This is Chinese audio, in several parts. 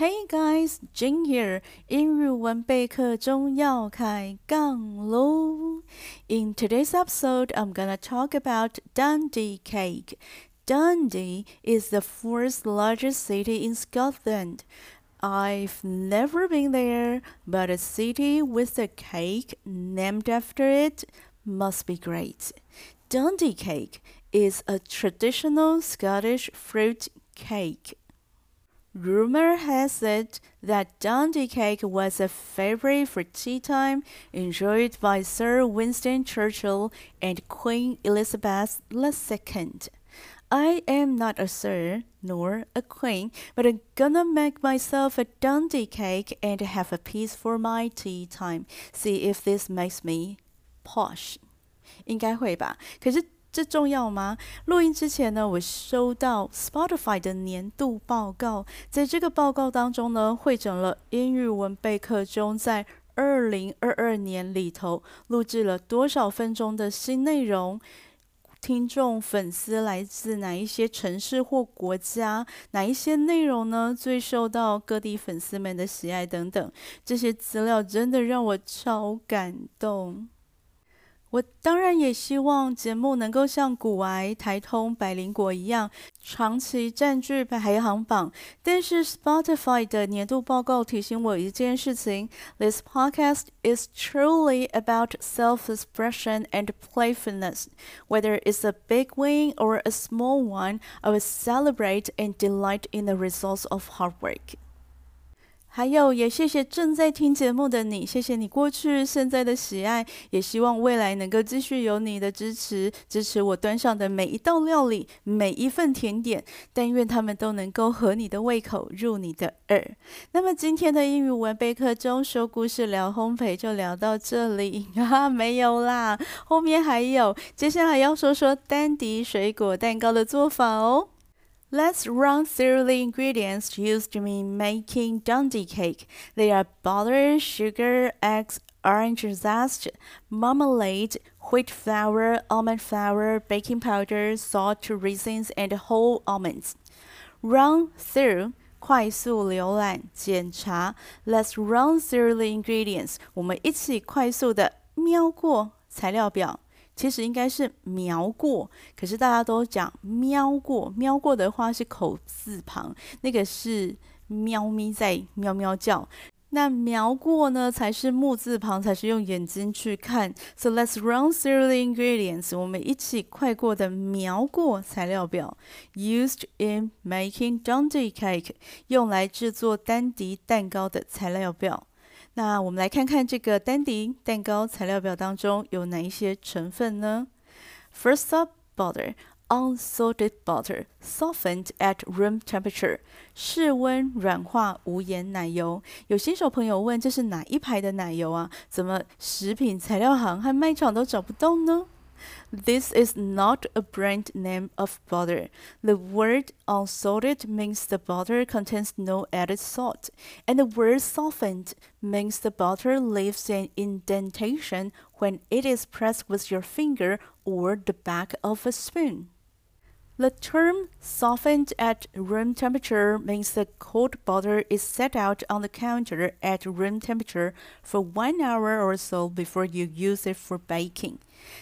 Hey guys, Jing here. 英语文备课中要开杠喽。In today's episode, I'm gonna talk about Dundee cake. Dundee is the fourth largest city in Scotland. I've never been there, but a city with a cake named after it must be great. Dundee cake is a traditional Scottish fruit cake. Rumor has it that Dundee cake was a favorite for tea time, enjoyed by Sir Winston Churchill and Queen Elizabeth II. I am not a sir nor a queen, but I'm gonna make myself a Dundee cake and have a piece for my tea time. See if this makes me posh. 应该会吧？可是。 这重要吗？录音之前呢，我收到 Spotify 的年度报告，在这个报告当中呢，汇整了英语文备课中在二零二二年里头录制了多少分钟的新内容，听众粉丝来自哪一些城市或国家，哪一些内容呢，最受到各地粉丝们的喜爱等等，这些资料真的让我超感动。我当然也希望节目能够像股癌、台通、百灵果一样，长期占据排行榜。但是 Spotify 的年度报告提醒我一件事情：This podcast is truly about self-expression and playfulness. Whether it's a big win or a small one, I will celebrate and delight in the results of hard work. 还有，也谢谢正在听节目的你，谢谢你过去、现在的喜爱，也希望未来能够继续有你的支持，支持我端上的每一道料理、每一份甜点。但愿他们都能够合你的胃口，入你的耳。那么今天的英语文备课中说故事聊烘焙就聊到这里 啊，没有啦，后面还有，接下来要说说丹迪水果蛋糕的做法哦。Let's run through the ingredients used in making Dundee cake. They are butter, sugar, eggs, orange zest, marmalade, wheat flour, almond flour, baking powder, salt, raisins, and whole almonds. Run through 快速浏览检查。Let's run through the ingredients. 我们一起快速的瞄过材料表。 其实应该是描过，可是大家都讲瞄过。瞄过的话是口字旁，那个是喵咪在喵喵叫。那描过呢，才是木字旁，才是用眼睛去看。So let's run through the ingredients。我们一起快过的描过材料表。Used in making Dundee cake，用来制作丹迪蛋糕的材料表。那我们来看看这个丹迪蛋糕材料表当中有哪一些成分呢？First up, butter, unsalted butter, softened at room temperature，室温软化无盐奶油。有新手朋友问，这是哪一排的奶油啊？怎么食品材料行和卖场都找不到呢？This is not a brand name of butter. The word unsalted means the butter contains no added salt, and the word softened means the butter leaves an indentation when it is pressed with your finger or the back of a spoon. The term softened at room temperature means the cold butter is set out on the counter at room temperature for one hour or so before you use it for baking.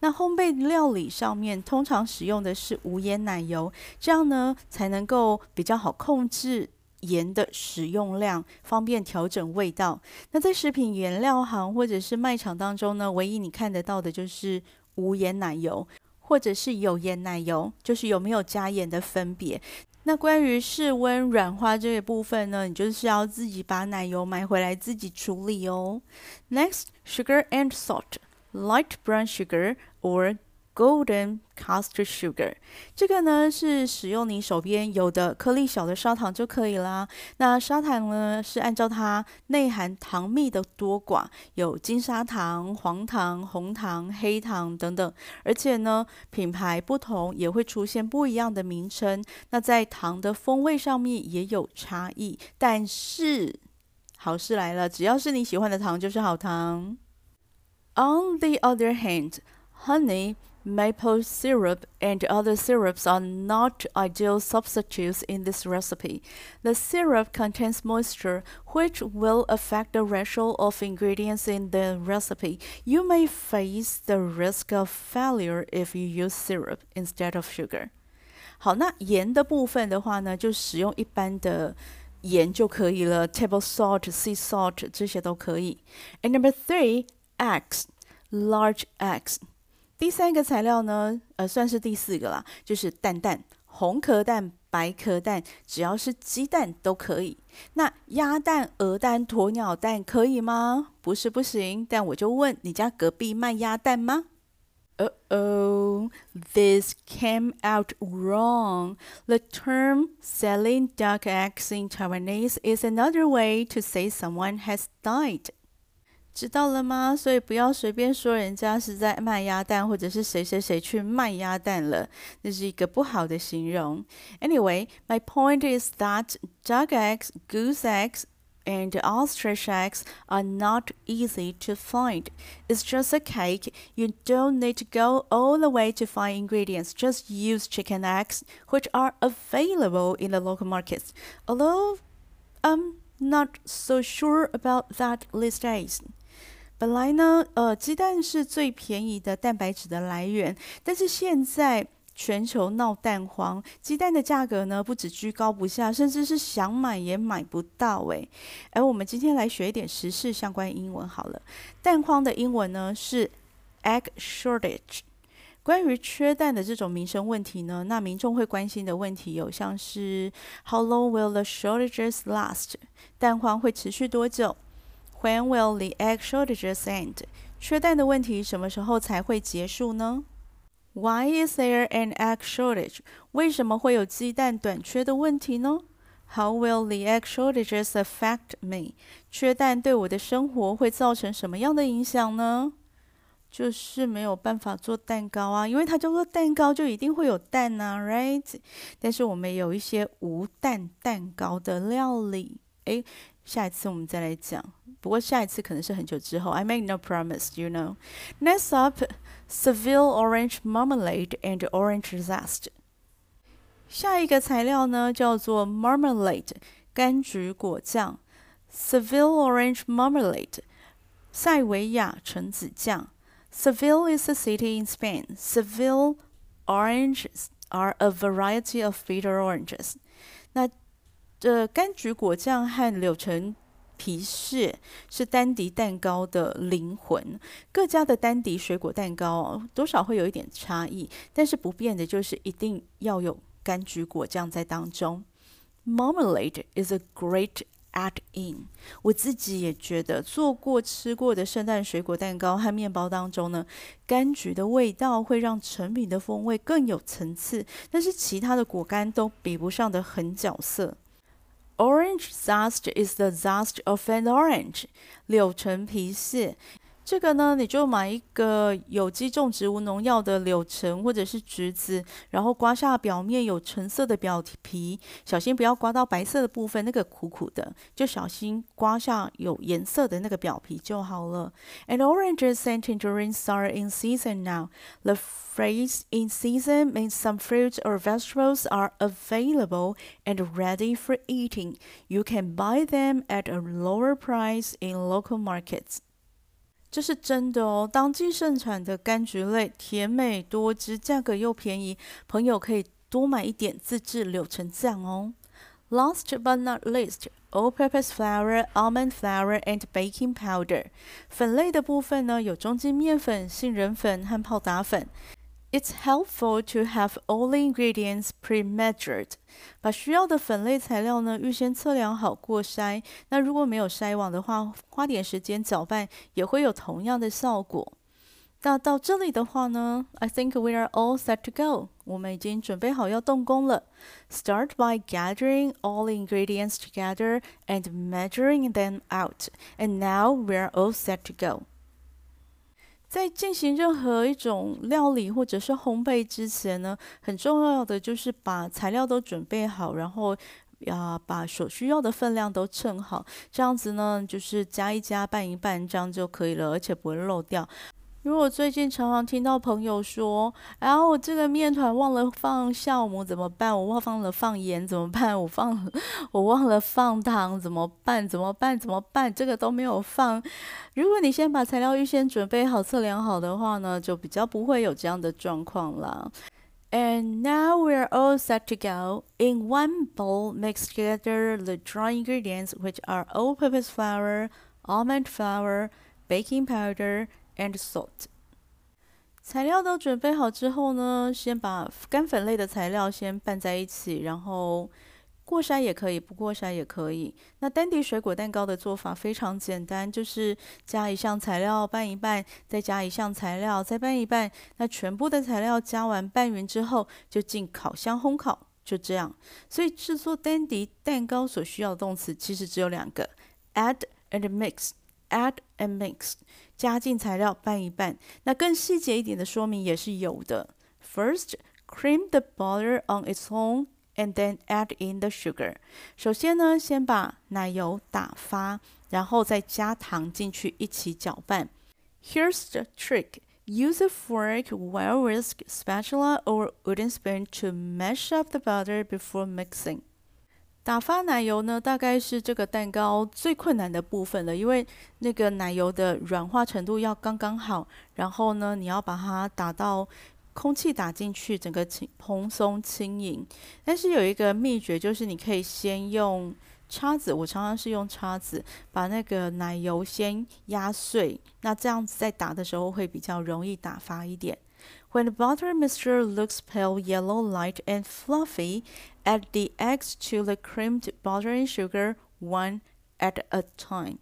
那烘焙料理上面通常使用的是无盐奶油，这样呢才能够比较好控制盐的使用量，方便调整味道。那在食品原料行或者是卖场当中呢，唯一你看得到的就是无盐奶油。或者是有盐奶油，就是有没有加盐的分别。那关于室温软化这个部分呢，你就是要自己把奶油买回来自己处理哦。Next, sugar and salt, light brown sugar or Golden caster sugar，这个呢是使用你手边有的颗粒小的砂糖就可以啦。那砂糖呢是按照它内含糖蜜的多寡，有金砂糖、黄糖、红糖、黑糖等等。而且呢品牌不同也会出现不一样的名称。那在糖的风味上面也有差异。但是好事来了，只要是你喜欢的糖就是好糖。On the other hand, honey Maple syrup and other syrups are not ideal substitutes in this recipe. The syrup contains moisture, which will affect the ratio of ingredients in the recipe. You may face the risk of failure if you use syrup instead of sugar. 好，那盐的部分的话呢，就使用一般的盐就可以了，table salt, sea salt 这些都可以。And number three, eggs, large eggs. 第三个材料呢，呃，算是第四个啦，就是蛋蛋，红壳蛋、白壳蛋，只要是鸡蛋都可以。那鸭蛋、鹅蛋、鸵鸟蛋可以吗？不是不行，但我就问，你家隔壁卖鸭蛋吗？Uh-oh, this came out wrong. The term selling duck eggs in Taiwanese is another way to say someone has died. 知道了吗？所以不要随便说人家是在卖鸭蛋，或者是谁谁谁去卖鸭蛋了，那是一个不好的形容。Anyway, my point is that duck eggs, goose eggs, and ostrich eggs are not easy to find. It's just a cake. You don't need to go all the way to find ingredients. Just use chicken eggs, which are available in the local markets. Although I'm not so sure about that these days. 本来呢，呃，鸡蛋是最便宜的蛋白质的来源，但是现在全球闹蛋荒，鸡蛋的价格呢不止居高不下，甚至是想买也买不到诶。而我们今天来学一点时事相关英文好了，蛋荒的英文呢是 egg shortage。关于缺蛋的这种民生问题呢，那民众会关心的问题有像是 How long will the shortages last？蛋荒会持续多久？When will the egg shortages end？缺蛋的问题什么时候才会结束呢？Why is there an egg shortage？为什么会有鸡蛋短缺的问题呢？How will the egg shortages affect me？缺蛋对我的生活会造成什么样的影响呢？就是没有办法做蛋糕啊，因为它叫做蛋糕，就一定会有蛋啊，right？但是我们有一些无蛋蛋糕的料理，诶，下一次我们再来讲。不过下一次可能是很久之后。I make no promise, you know. Next up, Seville orange marmalade and orange zest. 下一个材料呢叫做 marmalade 柑橘果酱。Seville orange marmalade 塞维亚橙子酱。Seville is a city in Spain. Seville oranges are a variety of bitter oranges. 那这柑橘果酱和柳橙。 皮屑是丹迪蛋糕的灵魂。各家的丹迪水果蛋糕，多少会有一点差异，但是不变的就是一定要有柑橘果酱在当中。Marmalade is a great add-in。我自己也觉得做过吃过的圣诞水果蛋糕和面包当中呢，柑橘的味道会让成品的风味更有层次，但是其他的果干都比不上的狠角色。Orange zest is the zest of an orange，柳橙皮屑。 这个呢，你就买一个有机种植无农药的柳橙或者是橘子，然后刮下表面有橙色的表皮，小心不要刮到白色的部分，那个苦苦的，就小心刮下有颜色的那个表皮就好了。And oranges and tangerines are in season now. The phrase "in season" means some fruits or vegetables are available and ready for eating. You can buy them at a lower price in local markets. 这是真的哦！当季盛产的柑橘类，甜美多汁，价格又便宜，朋友可以多买一点自制柳橙酱哦。Last but not least, all-purpose flour, almond flour, and baking powder。粉类的部分呢，有中筋面粉、杏仁粉和泡打粉。It's helpful to have all the ingredients pre-measured。把需要的粉类材料呢，预先测量好过筛。那如果没有筛网的话，花点时间搅拌也会有同样的效果。那到这里的话呢，I think we are all set to go。我们已经准备好要动工了。Start by gathering all the ingredients together and measuring them out. And now we are all set to go。 在进行任何一种料理或者是烘焙之前呢，很重要的就是把材料都准备好，然后要把所需要的分量都称好，这样子呢，就是加一加，拌一拌，这样就可以了，而且不会漏掉。因为我最近常常听到朋友说：“然后我这个面团忘了放酵母怎么办？我忘了放盐怎么办？我放，我忘了放糖怎么办？怎么办？怎么办？这个都没有放。”如果你先把材料预先准备好、测量好的话呢，就比较不会有这样的状况了。And now we're all set to go. In one bowl, mix together the dry ingredients, which are all-purpose flour, almond flour, baking powder. And salt。材料都准备好之后呢，先把干粉类的材料先拌在一起，然后过筛也可以，不过筛也可以。那丹迪水果蛋糕的做法非常简单，就是加一项材料拌一拌，再加一项材料再拌一拌。那全部的材料加完拌匀之后，就进烤箱烘烤，就这样。所以制作丹迪蛋糕所需要的动词其实只有两个：add and mix。Add and mix，加进材料拌一拌。那更细节一点的说明也是有的。First, cream the butter on its own, and then add in the sugar。首先呢，先把奶油打发，然后再加糖进去一起搅拌。Here's the trick: use a fork, well whisk, spatula, or wooden spoon to mash up the butter before mixing。 打发奶油呢，大概是这个蛋糕最困难的部分了，因为那个奶油的软化程度要刚刚好，然后呢，你要把它打到空气打进去，整个轻蓬松轻盈。但是有一个秘诀，就是你可以先用叉子，我常常是用叉子把那个奶油先压碎，那这样子在打的时候会比较容易打发一点。When the butter mixture looks pale yellow, light and fluffy, add the eggs to the creamed butter and sugar one at a time.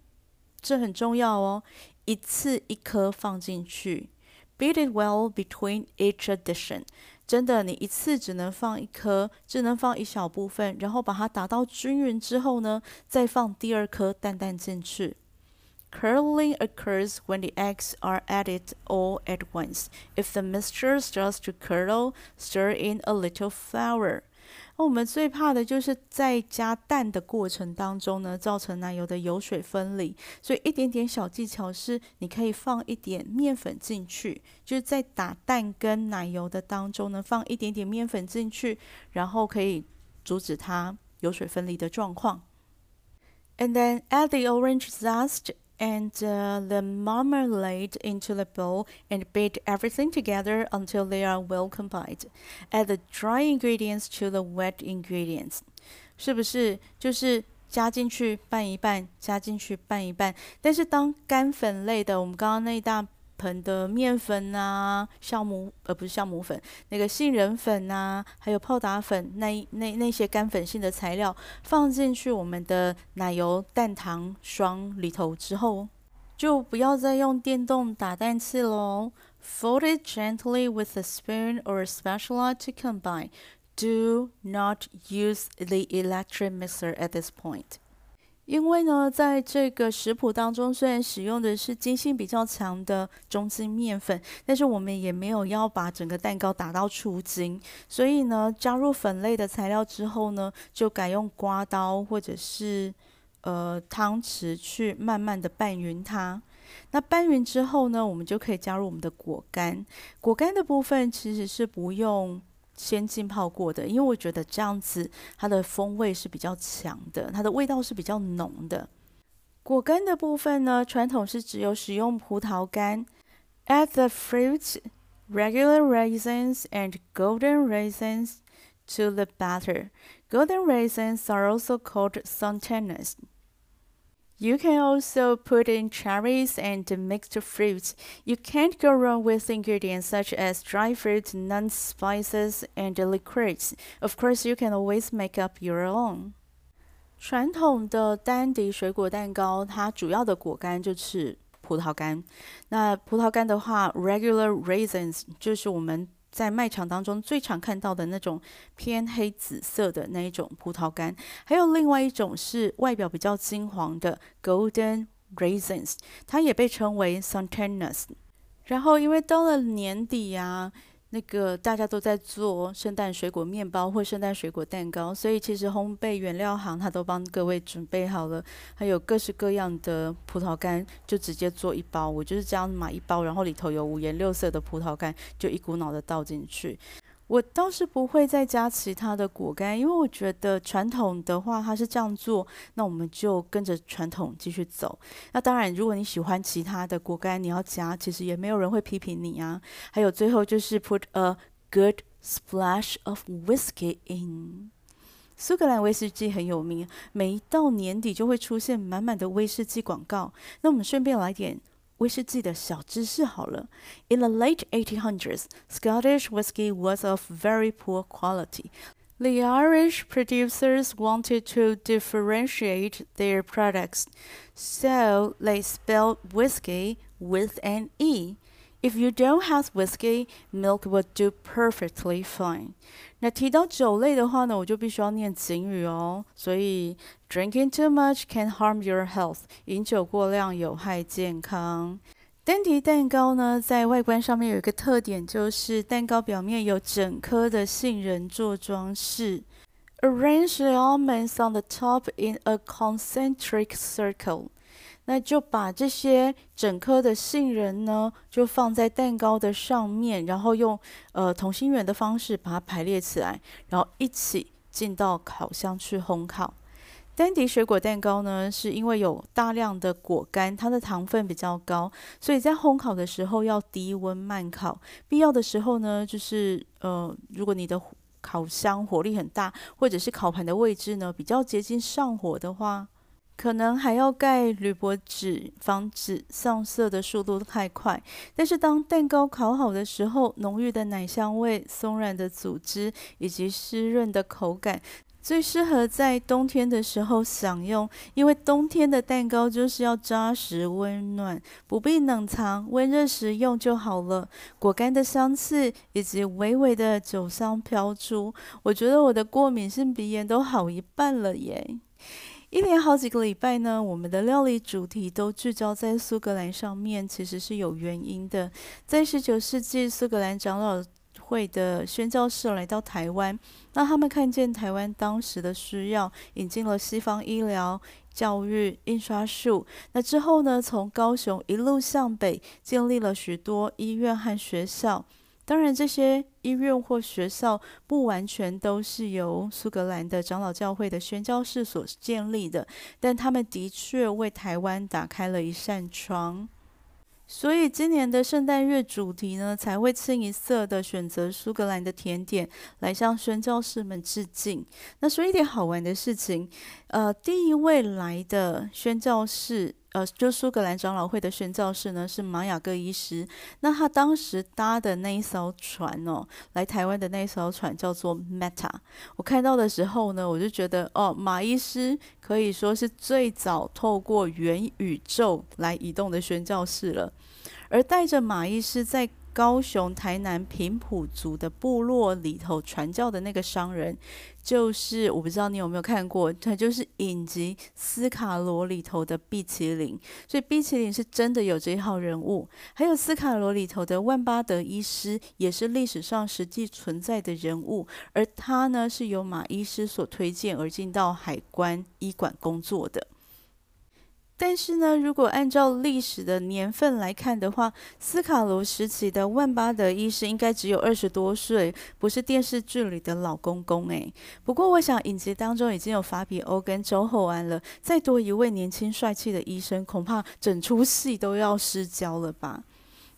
这很重要哦，一次一颗放进去。Beat it well between each addition. 真的，你一次只能放一颗，只能放一小部分，然后把它打到均匀之后呢，再放第二颗蛋蛋进去。 Curdling occurs when the eggs are added all at once. If the mixture starts to curdle, stir in a little flour. 那我们最怕的就是在加蛋的过程当中呢，造成奶油的油水分离。所以一点点小技巧是，你可以放一点面粉进去，就是在打蛋跟奶油的当中呢，放一点点面粉进去，然后可以阻止它油水分离的状况。And then add the orange zest. and uh, the marmalade into the bowl and beat everything together until they are well combined. Add the dry ingredients to the wet ingredients. 是不是就是加进去拌一拌，加进去拌一拌？但是当干粉类的，我们刚刚那一大 盆的面粉啊，酵母呃不是酵母粉，那个杏仁粉啊，还有泡打粉，那那那些干粉性的材料放进去我们的奶油蛋糖霜里头之后，就不要再用电动打蛋器喽。Fold it gently with a spoon or a spatula to combine. Do not use the electric mixer at this point. 因为呢，在这个食谱当中，虽然使用的是筋性比较强的中筋面粉，但是我们也没有要把整个蛋糕打到出筋，所以呢，加入粉类的材料之后呢，就改用刮刀或者是呃汤匙去慢慢的拌匀它。那拌匀之后呢，我们就可以加入我们的果干。果干的部分其实是不用。先浸泡过的，因为我觉得这样子它的风味是比较强的，它的味道是比较浓的。果干的部分呢，传统是只有使用葡萄干。Add the fruits, regular raisins and golden raisins to the batter. Golden raisins are also called sultanas. You can also put in cherries and mixed fruits. You can't go wrong with ingredients such as dry fruits, nuts, spices, and liqueurs. Of course, you can always make up your own. 传统的丹迪水果蛋糕，它主要的果干就是葡萄干。那葡萄干的话，regular raisins 就是我们。 在卖场当中最常看到的那种偏黑紫色的那一种葡萄干，还有另外一种是外表比较金黄的 golden raisins，它也被称为 Santanas。然后因为到了年底呀、啊，那个大家都在做圣诞水果面包或圣诞水果蛋糕，所以其实烘焙原料行他都帮各位准备好了，还有各式各样的葡萄干，就直接做一包。我就是这样买一包，然后里头有五颜六色的葡萄干，就一股脑的倒进去。我倒是不会再加其他的果干，因为我觉得传统的话它是这样做，那我们就跟着传统继续走。那当然，如果你喜欢其他的果干，你要加，其实也没有人会批评你啊。还有最后就是 put a good splash of whiskey in。苏格兰威士忌很有名，每一到年底就会出现满满的威士忌广告。那我们顺便来点。威士忌的小知识好了。In the late 1800s, Scottish whiskey was of very poor quality. The Irish producers wanted to differentiate their products, so they spelled whiskey with an E. If you don't have whiskey, milk would do perfectly fine. 那提到酒类的话呢，我就必须要念警语哦。所以，drinking too much can harm your health。饮酒过量有害健康。丹迪蛋糕呢，在外观上面有一个特点，就是蛋糕表面有整颗的杏仁做装饰。Arrange the almonds on the top in a concentric circle。那就把这些整颗的杏仁呢，就放在蛋糕的上面，然后用呃同心圆的方式把它排列起来，然后一起进到烤箱去烘烤。丹迪水果蛋糕呢，是因为有大量的果干，它的糖分比较高，所以在烘烤的时候要低温慢烤。必要的时候呢，就是呃，如果你的烤箱火力很大，或者是烤盘的位置呢比较接近上火的话。可能还要盖铝箔纸，防止上色的速度太快。但是当蛋糕烤好的时候，浓郁的奶香味、松软的组织以及湿润的口感，最适合在冬天的时候享用。因为冬天的蛋糕就是要扎实温暖，不必冷藏，温热时用就好了。果干的香气以及微微的酒香飘出，我觉得我的过敏性鼻炎都好一半了耶。一连好几个礼拜呢，我们的料理主题都聚焦在苏格兰上面，其实是有原因的。在十九世纪，苏格兰长老会的宣教士来到台湾，那他们看见台湾当时的需要，引进了西方医疗、教育、印刷术。那之后呢，从高雄一路向北，建立了许多医院和学校。当然，这些医院或学校不完全都是由苏格兰的长老教会的宣教士所建立的，但他们的确为台湾打开了一扇窗。所以今年的圣诞月主题呢，才会清一色的选择苏格兰的甜点来向宣教士们致敬。那说一点好玩的事情，呃，第一位来的宣教士，呃，就苏格兰长老会的宣教士呢，是玛雅各医师。那他当时搭的那一艘船哦，来台湾的那一艘船叫做 Meta。我看到的时候呢，我就觉得哦，马医师可以说是最早透过元宇宙来移动的宣教士了。而带着马医师在高雄、台南平埔族的部落里头传教的那个商人，就是我不知道你有没有看过，他就是影集《斯卡罗》里头的毕奇林。所以毕奇林是真的有这一号人物。还有《斯卡罗》里头的万巴德医师，也是历史上实际存在的人物。而他呢，是由马医师所推荐而进到海关医馆工作的。但是呢，如果按照历史的年份来看的话，斯卡罗时期的万巴德医生应该只有二十多岁，不是电视剧里的老公公诶。不过我想影集当中已经有法比欧跟周厚安了，再多一位年轻帅气的医生，恐怕整出戏都要失焦了吧。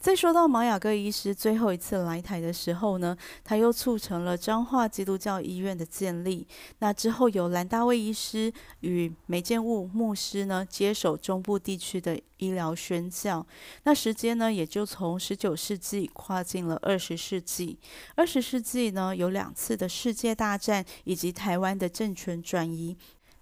再说到马雅各医师最后一次来台的时候呢，他又促成了彰化基督教医院的建立。那之后有兰大卫医师与梅建务牧师呢接手中部地区的医疗宣教。那时间呢也就从十九世纪跨进了二十世纪。二十世纪呢有两次的世界大战以及台湾的政权转移。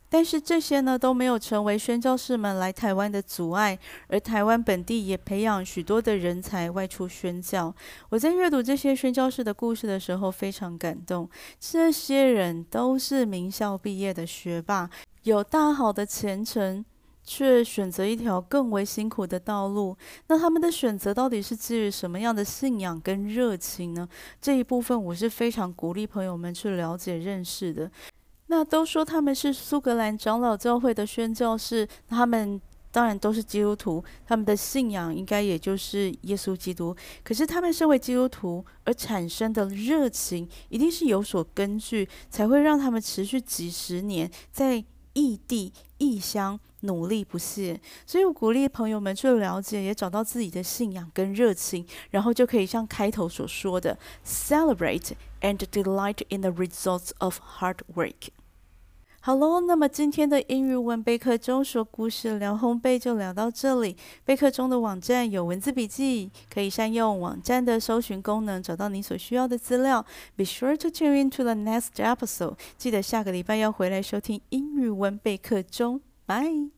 但是这些呢都没有成为宣教士们来台湾的阻碍，而台湾本地也培养许多的人才外出宣教。我在阅读这些宣教士的故事的时候非常感动，这些人都是名校毕业的学霸，有大好的前程。却选择一条更为辛苦的道路。那他们的选择到底是基于什么样的信仰跟热情呢？这一部分我是非常鼓励朋友们去了解认识的。那都说他们是苏格兰长老教会的宣教士，他们。当然都是基督徒，他们的信仰应该也就是耶稣基督。可是他们身为基督徒而产生的热情，一定是有所根据，才会让他们持续几十年在异地异乡努力不懈。所以我鼓励朋友们去了解，也找到自己的信仰跟热情，然后就可以像开头所说的，celebrate and delight in the results of hard work。好喽，那么今天的英语文备课中说故事聊烘焙就聊到这里。备课中的网站有文字笔记，可以善用网站的搜寻功能找到你所需要的资料。Be sure to tune in to the next episode。记得下个礼拜要回来收听英语文备课中。Bye。